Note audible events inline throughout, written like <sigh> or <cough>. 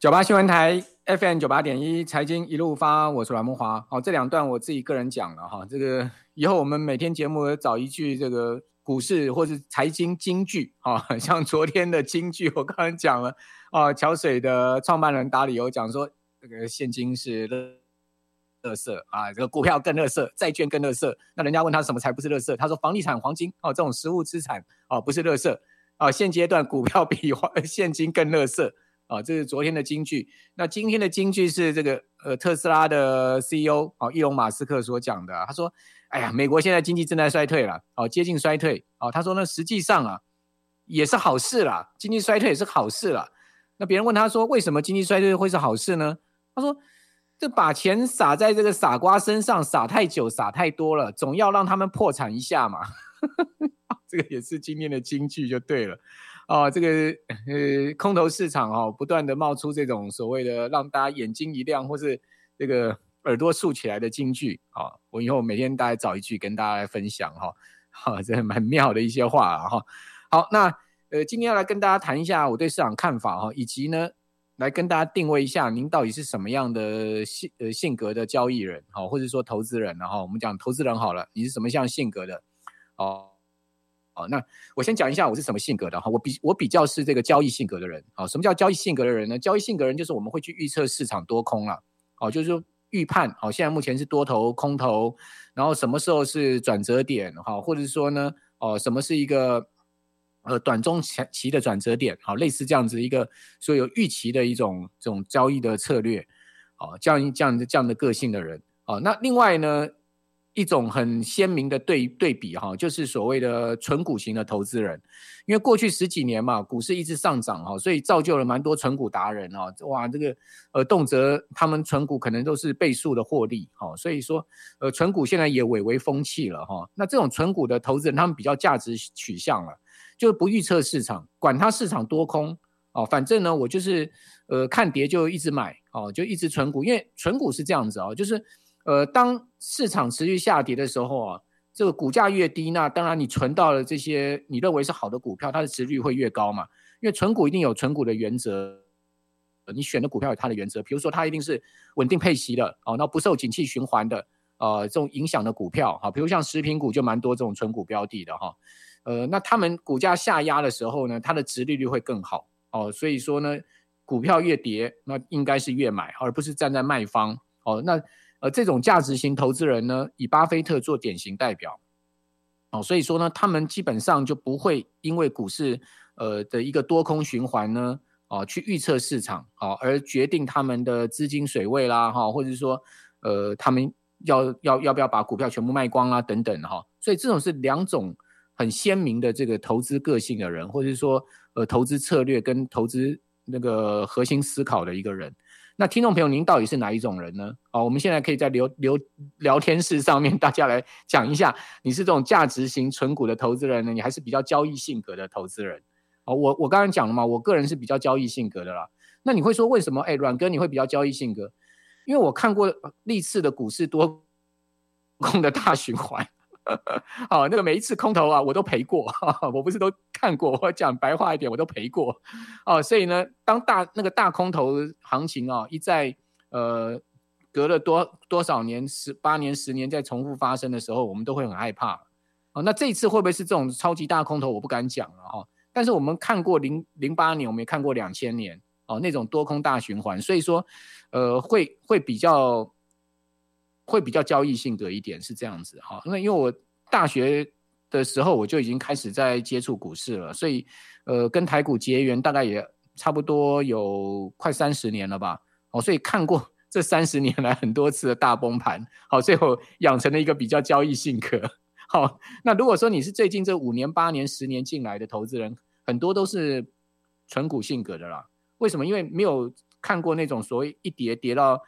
九八新闻台 FM 九八点一财经一路发，我是阮梦华。好，这两段我自己个人讲了哈，这个以后我们每天节目找一句这个股市或是财经金句啊，<laughs> 像昨天的金句，我刚刚讲了啊，桥水的创办人达理欧讲说，这个现金是垃垃圾啊，这个股票更垃圾，债券更垃圾。那人家问他什么才不是垃圾，他说房地产、黄金哦，这种实物资产哦，不是垃圾啊，现阶段股票比 <laughs> 现金更垃圾。啊，这是昨天的金句。那今天的金句是这个呃，特斯拉的 CEO 啊，伊隆马斯克所讲的。他说：“哎呀，美国现在经济正在衰退了，哦，接近衰退。哦，他说呢，实际上啊，也是好事啦，经济衰退也是好事啦。那别人问他说，为什么经济衰退会是好事呢？他说：这把钱撒在这个傻瓜身上，撒太久，撒太多了，总要让他们破产一下嘛。<laughs> 这个也是今天的金句，就对了。”哦，这个呃，空头市场哦，不断的冒出这种所谓的让大家眼睛一亮，或是这个耳朵竖起来的金句啊、我以后每天大概找一句跟大家来分享哈，哈、哦，这蛮妙的一些话哈、好，那呃，今天要来跟大家谈一下我对市场看法哈、以及呢，来跟大家定位一下您到底是什么样的性呃性格的交易人哈、或者说投资人，然后我们讲投资人好了，你是什么样性格的哦？好，那我先讲一下我是什么性格的哈，我比我比较是这个交易性格的人。好，什么叫交易性格的人呢？交易性格人就是我们会去预测市场多空了，好，就是说预判，好，现在目前是多头空头，然后什么时候是转折点，哈，或者是说呢，哦，什么是一个呃短中期的转折点，好，类似这样子一个所有预期的一种这种交易的策略，好，这样这样的这样的个性的人，好，那另外呢？一种很鲜明的对对比哈，就是所谓的存股型的投资人，因为过去十几年嘛，股市一直上涨哈，所以造就了蛮多存股达人啊，哇，这个呃动辄他们存股可能都是倍数的获利哈，所以说呃存股现在也蔚为风气了哈。那这种存股的投资人，他们比较价值取向了，就是不预测市场，管它市场多空哦，反正呢我就是呃看跌就一直买哦，就一直存股，因为存股是这样子哦，就是。呃，当市场持续下跌的时候啊，这个股价越低，那当然你存到了这些你认为是好的股票，它的殖率会越高嘛。因为存股一定有存股的原则，你选的股票有它的原则，比如说它一定是稳定配息的哦，那不受景气循环的呃这种影响的股票哈，比如像食品股就蛮多这种存股标的的哈。呃，那他们股价下压的时候呢，它的殖利率会更好哦，所以说呢，股票越跌，那应该是越买，而不是站在卖方哦，那。呃，这种价值型投资人呢，以巴菲特做典型代表，哦，所以说呢，他们基本上就不会因为股市呃的一个多空循环呢，哦，去预测市场，哦，而决定他们的资金水位啦，哈，或者说呃，他们要要要不要把股票全部卖光啦，等等，哈，所以这种是两种很鲜明的这个投资个性的人，或者说呃，投资策略跟投资那个核心思考的一个人。那听众朋友，您到底是哪一种人呢？哦，我们现在可以在聊聊聊天室上面，大家来讲一下，你是这种价值型存股的投资人呢，你还是比较交易性格的投资人？哦，我我刚刚讲了嘛，我个人是比较交易性格的啦。那你会说为什么？哎，阮哥你会比较交易性格？因为我看过历次的股市多空的大循环。<laughs> 好，那个每一次空头啊，我都赔过。我不是都看过，我讲白话一点，我都赔过。哦，所以呢，当大那个大空头行情啊，一再呃隔了多多少年，十八年、十年再重复发生的时候，我们都会很害怕。哦，那这一次会不会是这种超级大空头？我不敢讲了哈。但是我们看过零零八年，我们也看过两千年哦，那种多空大循环，所以说呃会会比较。会比较交易性格一点，是这样子哈。那因为我大学的时候我就已经开始在接触股市了，所以呃跟台股结缘大概也差不多有快三十年了吧。哦，所以看过 <laughs> 这三十年来很多次的大崩盘，好，最后养成了一个比较交易性格。好，那如果说你是最近这五年、八年、十年进来的投资人，很多都是纯股性格的啦。为什么？因为没有看过那种所谓一跌跌到。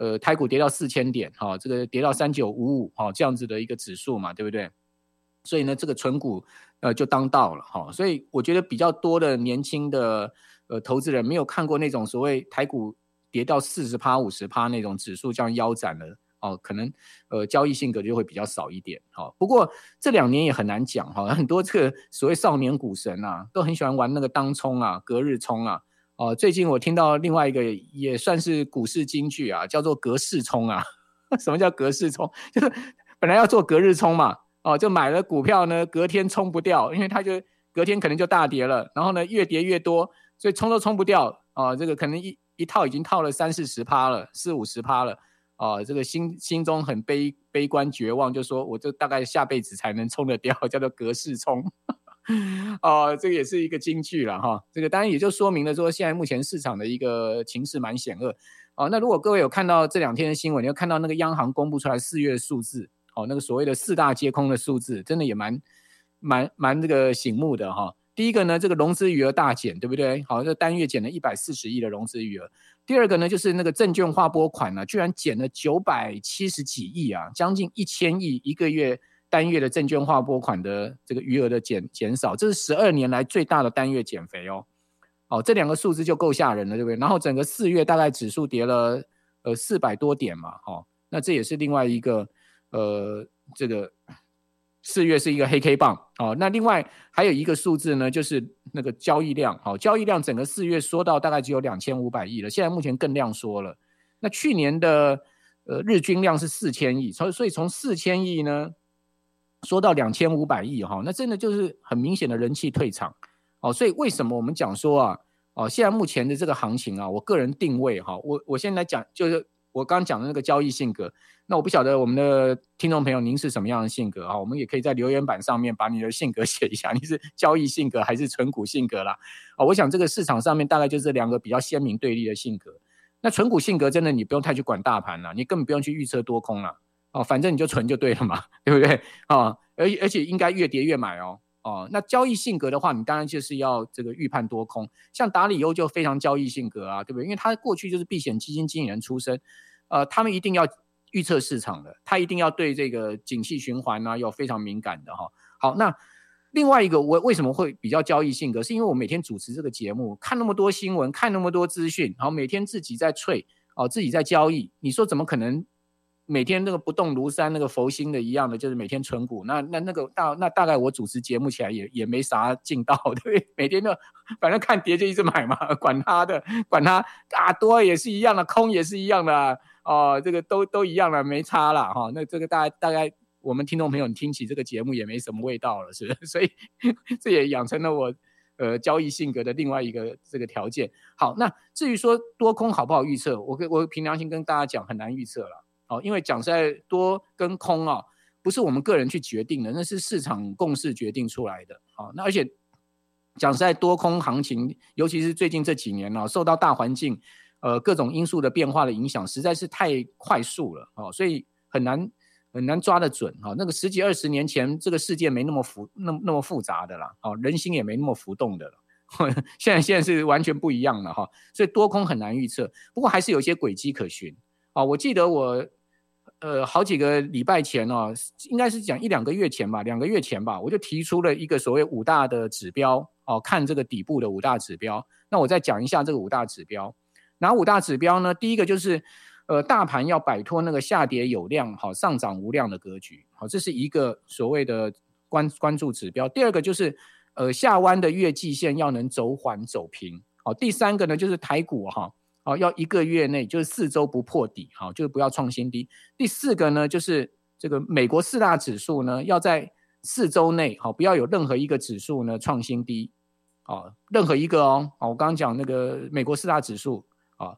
呃，台股跌到四千点，哈、这个跌到三九五五，哈，这样子的一个指数嘛，对不对？所以呢，这个存股呃就当道了，哈、所以我觉得比较多的年轻的呃投资人没有看过那种所谓台股跌到四十趴、五十趴那种指数这样腰斩了，哦，可能呃交易性格就会比较少一点，哈、不过这两年也很难讲，哈、很多这个所谓少年股神啊，都很喜欢玩那个当冲啊、隔日冲啊。哦，最近我听到另外一个也算是股市金句啊，叫做隔世冲啊。<laughs> 什么叫隔世冲？<laughs> 就是本来要做隔日冲嘛，哦，就买了股票呢，隔天冲不掉，因为它就隔天可能就大跌了，然后呢越跌越多，所以冲都冲不掉啊。这个可能一一套已经套了三四十趴了，四五十趴了啊。这个心心中很悲悲观绝望，就说我这大概下辈子才能冲得掉，<laughs> 叫做隔世冲。<laughs> 哦、这个也是一个金句了哈。这个当然也就说明了说，现在目前市场的一个情势蛮险恶。哦，那如果各位有看到这两天的新闻，你有看到那个央行公布出来四月的数字，哦，那个所谓的四大皆空的数字，真的也蛮蛮蛮这个醒目的哈。第一个呢，这个融资余额大减，对不对？好，这单月减了一百四十亿的融资余额。第二个呢，就是那个证券划拨款呢、居然减了九百七十几亿啊，将近一千亿一个月。单月的证券划拨款的这个余额的减减少，这是十二年来最大的单月减肥哦。哦，这两个数字就够吓人了，对不对？然后整个四月大概指数跌了呃四百多点嘛，哦，那这也是另外一个呃这个四月是一个黑 K 棒哦。那另外还有一个数字呢，就是那个交易量，哦，交易量整个四月缩到大概只有两千五百亿了，现在目前更量缩了。那去年的呃日均量是四千亿，所以所以从四千亿呢。说到两千五百亿哈，那真的就是很明显的人气退场哦。所以为什么我们讲说啊，哦，现在目前的这个行情啊，我个人定位哈，我我现在来讲，就是我刚刚讲的那个交易性格。那我不晓得我们的听众朋友您是什么样的性格啊？我们也可以在留言板上面把你的性格 <laughs> 写一下，你是交易性格还是存股性格啦？哦，我想这个市场上面大概就是两个比较鲜明对立的性格。那存股性格真的你不用太去管大盘了，你根本不用去预测多空了。哦，反正你就存就对了嘛，<laughs> 对不对？啊、哦，而而且应该越跌越买哦。哦，那交易性格的话，你当然就是要这个预判多空。像达里欧就非常交易性格啊，对不对？因为他过去就是避险基金经理人出身，呃，他们一定要预测市场的，他一定要对这个景气循环啊有非常敏感的哈、好，那另外一个我为什么会比较交易性格？是因为我每天主持这个节目，看那么多新闻，看那么多资讯，然后每天自己在萃哦，自己在交易，你说怎么可能？每天那个不动如山，那个佛心的一样的，就是每天存股。那那那个大那大概我主持节目起来也也没啥劲道，对不对？<laughs> 每天都反正看跌就一直买嘛，管他的，管他啊，多也是一样的，空也是一样的啊，哦，这个都都一样了，没差了哈。那这个大概大概我们听众朋友你听起这个节目也没什么味道了，是不是？<laughs> 所以这也养成了我呃交易性格的另外一个这个条件。好，那至于说多空好不好预测，我跟我凭良心跟大家讲，很难预测了。哦，因为讲实在多跟空啊，不是我们个人去决定的，那是市场共识决定出来的。好，那而且讲实在多空行情，尤其是最近这几年呢，受到大环境呃各种因素的变化的影响，实在是太快速了。哦，所以很难很难抓得准。哈，那个十几二十年前，这个世界没那么复那么那么复杂的啦。哦，人心也没那么浮动的了。<laughs> 现在现在是完全不一样了哈。所以多空很难预测，不过还是有一些轨迹可循。啊，我记得我。呃，好几个礼拜前哦，应该是讲一两个月前吧，两个月前吧，我就提出了一个所谓五大的指标哦，看这个底部的五大指标。那我再讲一下这个五大指标。哪五大指标呢？第一个就是，呃，大盘要摆脱那个下跌有量，好，上涨无量的格局，好，这是一个所谓的关关注指标。第二个就是，呃，下弯的月季线要能走缓走平，好，第三个呢就是台股哈。要一个月内就是四周不破底，好，就是不要创新低。第四个呢，就是这个美国四大指数呢，要在四周内，好，不要有任何一个指数呢创新低，哦，任何一个哦，我刚刚讲那个美国四大指数，啊，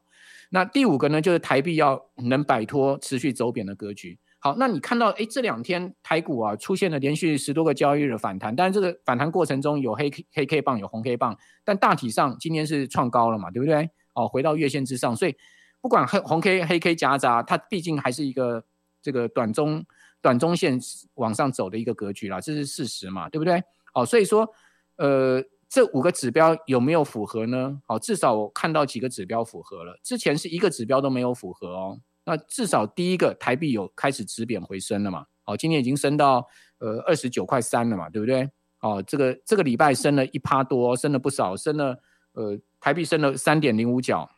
那第五个呢，就是台币要能摆脱持续走贬的格局。好，那你看到，哎，这两天台股啊出现了连续十多个交易日的反弹，但是这个反弹过程中有黑黑 K 棒，有红 K 棒，但大体上今天是创高了嘛，对不对？哦，回到月线之上，所以不管黑红 K 黑 K 夹杂，它毕竟还是一个这个短中短中线往上走的一个格局啦，这是事实嘛，对不对？哦，所以说，呃，这五个指标有没有符合呢？哦，至少我看到几个指标符合了，之前是一个指标都没有符合哦。那至少第一个台币有开始止贬回升了嘛？哦，今天已经升到呃二十九块三了嘛，对不对？哦，这个这个礼拜升了一趴多，升了不少，升了呃。台币升了三点零五角，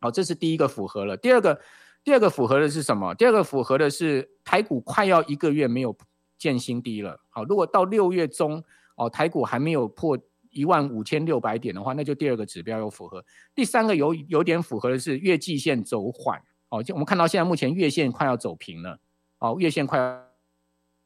好，这是第一个符合了。第二个，第二个符合的是什么？第二个符合的是台股快要一个月没有见新低了。好，如果到六月中哦，台股还没有破一万五千六百点的话，那就第二个指标有符合。第三个有有点符合的是月季线走缓，哦，就我们看到现在目前月线快要走平了，哦，月线快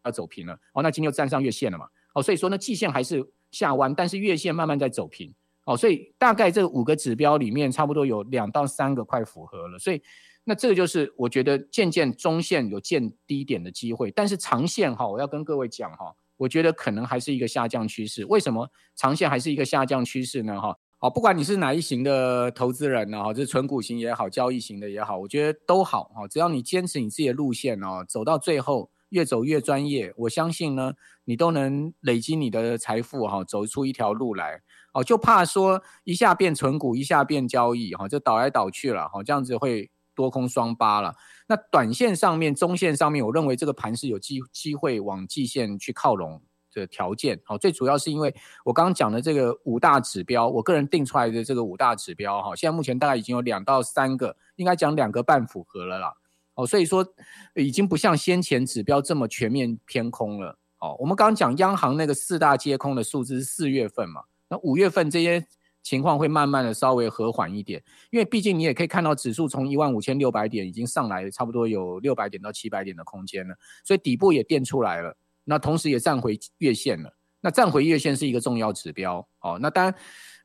要走平了，哦，那今天又站上月线了嘛，哦，所以说呢，季线还是下弯，但是月线慢慢在走平，哦，所以大概这五个指标里面，差不多有两到三个快符合了，所以那这个就是我觉得渐渐中线有见低点的机会，但是长线哈，我要跟各位讲哈。我觉得可能还是一个下降趋势。为什么长线还是一个下降趋势呢？哈，好，不管你是哪一型的投资人呢，哈，这是存股型也好，交易型的也好，我觉得都好哈。只要你坚持你自己的路线哦，走到最后，越走越专业，我相信呢，你都能累积你的财富哈，走出一条路来。哦，就怕说一下变存股，一下变交易哈，就倒来倒去了哈，这样子会多空双八了。那短线上面、中线上面，我认为这个盘是有机机会往季线去靠拢的条件。好，最主要是因为我刚刚讲的这个五大指标，我个人定出来的这个五大指标，哈，现在目前大概已经有两到三个，应该讲两个半符合了啦。哦，所以说已经不像先前指标这么全面偏空了。哦，我们刚刚讲央行那个四大皆空的数字是四月份嘛，那五月份这些。情况会慢慢的稍微和缓一点，因为毕竟你也可以看到指数从一万五千六百点已经上来，差不多有六百点到七百点的空间了，所以底部也垫出来了，那同时也站回月线了。那站回月线是一个重要指标，哦，那当然，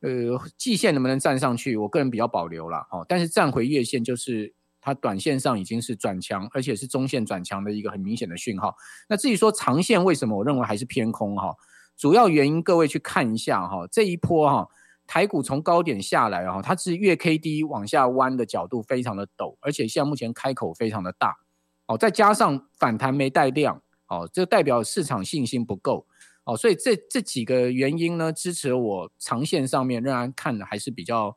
呃，季线能不能站上去，我个人比较保留了，哦，但是站回月线就是它短线上已经是转强，而且是中线转强的一个很明显的讯号。那至于说长线为什么，我认为还是偏空哈，主要原因各位去看一下哈，这一波哈。台股从高点下来啊，它是月 K D 往下弯的角度非常的陡，而且现在目前开口非常的大，哦，再加上反弹没带量，哦，这代表市场信心不够，哦，所以这这几个原因呢，支持我长线上面仍然看的还是比较，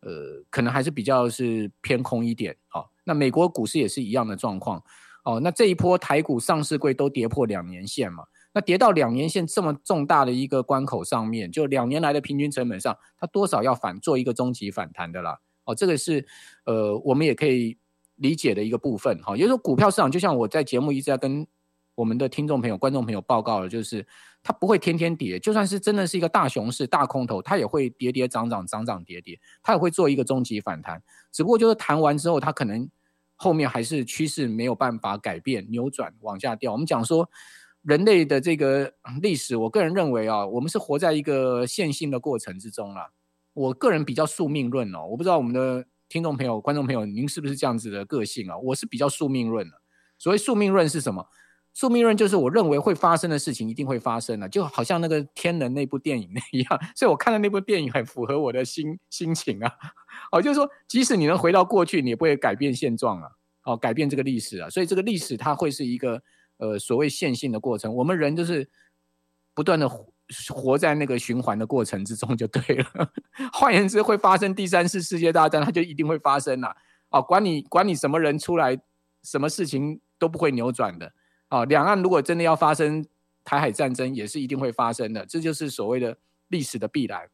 呃，可能还是比较是偏空一点，哦，那美国股市也是一样的状况，哦，那这一波台股上市柜都跌破两年线嘛。那跌到两年线这么重大的一个关口上面，就两年来的平均成本上，它多少要反做一个终极反弹的啦。哦，这个是呃我们也可以理解的一个部分。哈、也就是说股票市场就像我在节目一直在跟我们的听众朋友、观众朋友报告的，就是它不会天天跌，就算是真的是一个大熊市、大空头，它也会跌跌涨涨、涨涨跌跌，它也会做一个终极反弹。只不过就是弹完之后，它可能后面还是趋势没有办法改变、扭转、往下掉。我们讲说。人类的这个历史，我个人认为啊，我们是活在一个线性的过程之中了。我个人比较宿命论哦，我不知道我们的听众朋友、观众朋友，您是不是这样子的个性啊？我是比较宿命论的。所谓宿命论是什么？宿命论就是我认为会发生的事情一定会发生的，就好像那个天能那部电影那样。所以我看的那部电影很符合我的心心情啊。哦，就是说，即使你能回到过去，你也不会改变现状啊。哦，改变这个历史啊。所以这个历史它会是一个。呃，所谓线性的过程，我们人就是不断的活，活在那个循环的过程之中就对了。<laughs> 换言之，会发生第三次世界大战，它就一定会发生了。哦，管你管你什么人出来，什么事情都不会扭转的。啊，两岸如果真的要发生台海战争，也是一定会发生的。这就是所谓的历史的必然。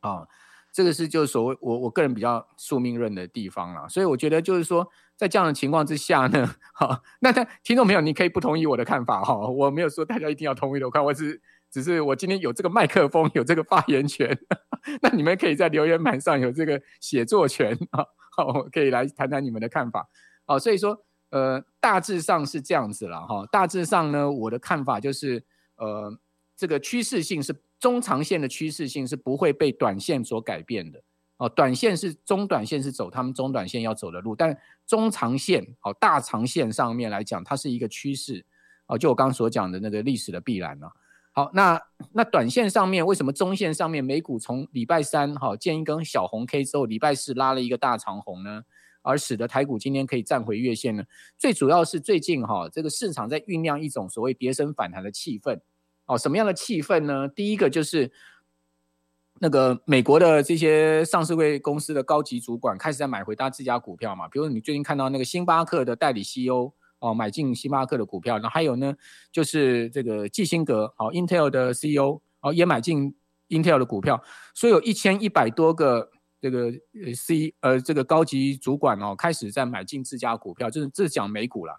啊、这个是就是所谓我我个人比较宿命论的地方了。所以我觉得就是说。在这样的情况之下呢，好，那听众朋友，你可以不同意我的看法哈，我没有说大家一定要同意的，我看我只只是我今天有这个麦克风，有这个发言权，<laughs> 那你们可以在留言板上有这个写作权啊，好，我可以来谈谈你们的看法，好，所以说呃，大致上是这样子了哈，大致上呢，我的看法就是呃，这个趋势性是中长线的趋势性是不会被短线所改变的。哦，短线是中短线是走他们中短线要走的路，但中长线哦，大长线上面来讲，它是一个趋势哦，就我刚刚所讲的那个历史的必然了。好，那那短线上面为什么中线上面美股从礼拜三哈见一根小红 K 之后，礼拜四拉了一个大长红呢？而使得台股今天可以站回月线呢？最主要是最近哈这个市场在酝酿一种所谓跌升反弹的气氛哦，什么样的气氛呢？第一个就是。那个美国的这些上市柜公司的高级主管开始在买回他自家股票嘛，比如你最近看到那个星巴克的代理 CEO 哦，买进星巴克的股票，然后还有呢，就是这个基辛格哦，Intel 的 CEO 哦，也买进 Intel 的股票，所以有一千一百多个这个呃 C 呃这个高级主管哦，开始在买进自家股票，就是这讲美股了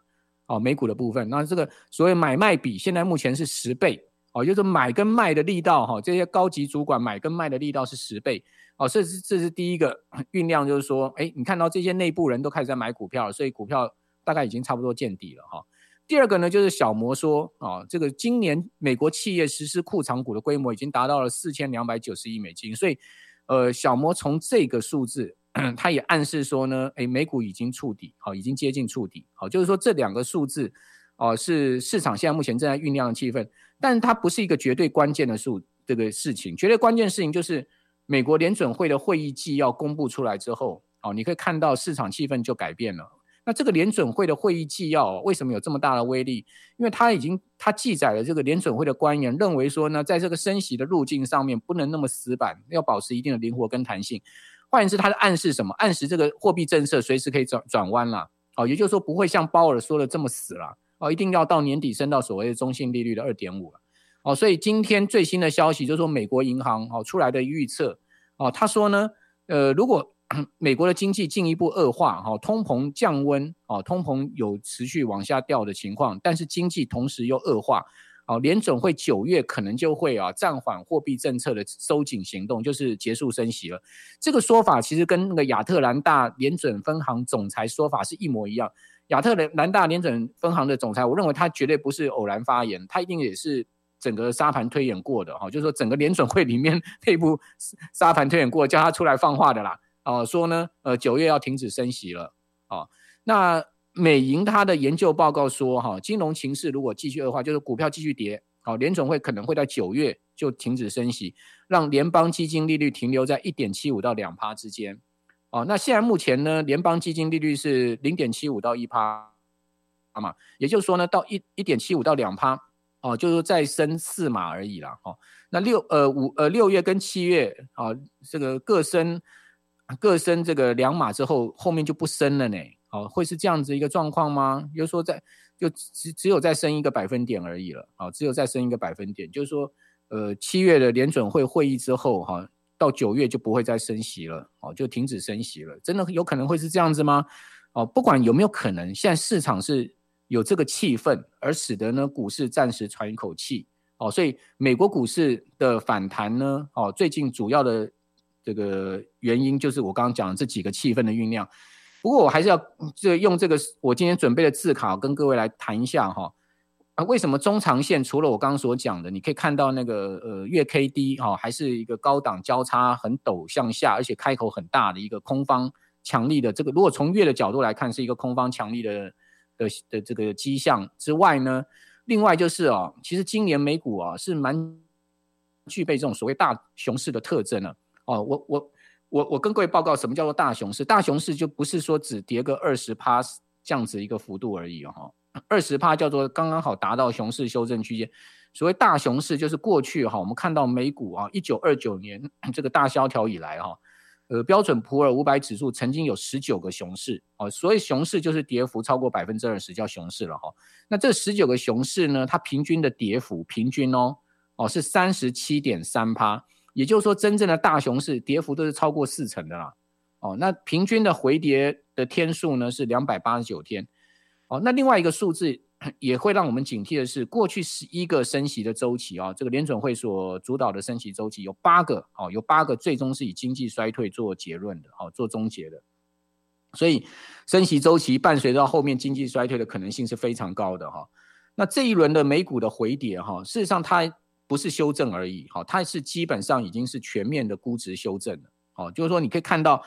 哦，美股的部分，那这个所谓买卖比现在目前是十倍。哦，就是买跟卖的力道哈，这些高级主管买跟卖的力道是十倍，哦，这是这是第一个酝酿，就是说，哎，你看到这些内部人都开始在买股票，所以股票大概已经差不多见底了哈。第二个呢，就是小摩说啊，这个今年美国企业实施库藏股的规模已经达到了四千两百九十亿美金，所以呃，小摩从这个数字，<clears throat> 它也暗示说呢，哎，美股已经触底，好，已经接近触底，好，就是说这两个数字。哦，是市场现在目前正在酝酿的气氛，但它不是一个绝对关键的数这个事情。绝对关键事情就是美国联准会的会议纪要公布出来之后，哦，你可以看到市场气氛就改变了。那这个联准会的会议纪要为什么有这么大的威力？因为它已经它记载了这个联准会的官员认为说呢，在这个升息的路径上面不能那么死板，要保持一定的灵活跟弹性。换言之，它的暗示什么？暗示这个货币政策随时可以转转弯了。哦，也就是说不会像鲍尔说的这么死了。哦，一定要到年底升到所谓的中性利率的二点五了。哦，所以今天最新的消息就是说，美国银行哦出来的预测哦，他说呢，呃，如果美国的经济进一步恶化，哈，通膨降温，哦，通膨有持续往下掉的情况，但是经济同时又恶化，哦，联准会九月可能就会啊暂缓货币政策的收紧行动，就是结束升息了。这个说法其实跟那个亚特兰大联准分行总裁说法是一模一样。亚特兰大联准分行的总裁，我认为他绝对不是偶然发言，他一定也是整个沙盘推演过的哈，就是说整个联准会里面内部沙盘推演过，叫他出来放话的啦。哦，说呢，呃，九月要停止升息了。哦，那美银它的研究报告说，哈，金融情势如果继续恶化，就是股票继续跌，哦，联总会可能会在九月就停止升息，让联邦基金利率停留在一点七五到两趴之间。哦，那现在目前呢，联邦基金利率是零点七五到一趴，好嘛，也就是说呢，到一一点七五到两趴，哦，就是再升四码而已啦。哦，那六呃五呃六月跟七月啊，这个各升各升这个两码之后，后面就不升了呢。哦，会是这样子一个状况吗？就是说在就只只有再升一个百分点而已了。哦，只有再升一个百分点，就是说呃七月的联准会会议之后哈。哦到九月就不会再升息了，哦，就停止升息了。真的有可能会是这样子吗？哦，不管有没有可能，现在市场是有这个气氛，而使得呢股市暂时喘一口气。哦，所以美国股市的反弹呢，哦，最近主要的这个原因就是我刚刚讲的这几个气氛的酝酿。不过我还是要这用这个我今天准备的字卡跟各位来谈一下哈。啊，为什么中长线除了我刚刚所讲的，你可以看到那个呃月 K D 哈、还是一个高档交叉很陡向下，而且开口很大的一个空方强力的这个，如果从月的角度来看，是一个空方强力的的的这个迹象之外呢，另外就是哦，其实今年美股啊是蛮具备这种所谓大熊市的特征呢。哦，我我我我跟各位报告，什么叫做大熊市？大熊市就不是说只跌个二十趴这样子一个幅度而已哦。二十趴叫做刚刚好达到熊市修正区间，所谓大熊市就是过去哈，我们看到美股啊，一九二九年 <clears throat> 这个大萧条以来哈，呃，标准普尔五百指数曾经有十九个熊市哦，所以熊市就是跌幅超过百分之二十叫熊市了哈。那这十九个熊市呢，它平均的跌幅平均哦哦是三十七点三趴，也就是说真正的大熊市跌幅都是超过四成的啦。哦，那平均的回跌的天数呢是两百八十九天。哦，那另外一个数字 <clears throat> 也会让我们警惕的是，过去十一个升息的周期啊，这个联准会所主导的升息周期有八个，哦，有八个最终是以经济衰退做结论的，哦，做终结的。所以升息周期伴随到后面经济衰退的可能性是非常高的哈。那这一轮的美股的回跌哈，事实上它不是修正而已，哈，它是基本上已经是全面的估值修正了，哦，就是说你可以看到。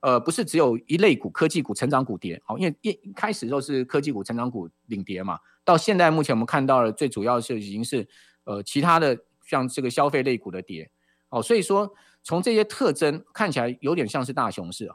呃，不是只有一类股，科技股、成长股跌，好，因为一开始都是科技股、成长股领跌嘛，到现在目前我们看到了最主要是已经是呃其他的像这个消费类股的跌，哦，所以说从这些特征看起来有点像是大熊市啊。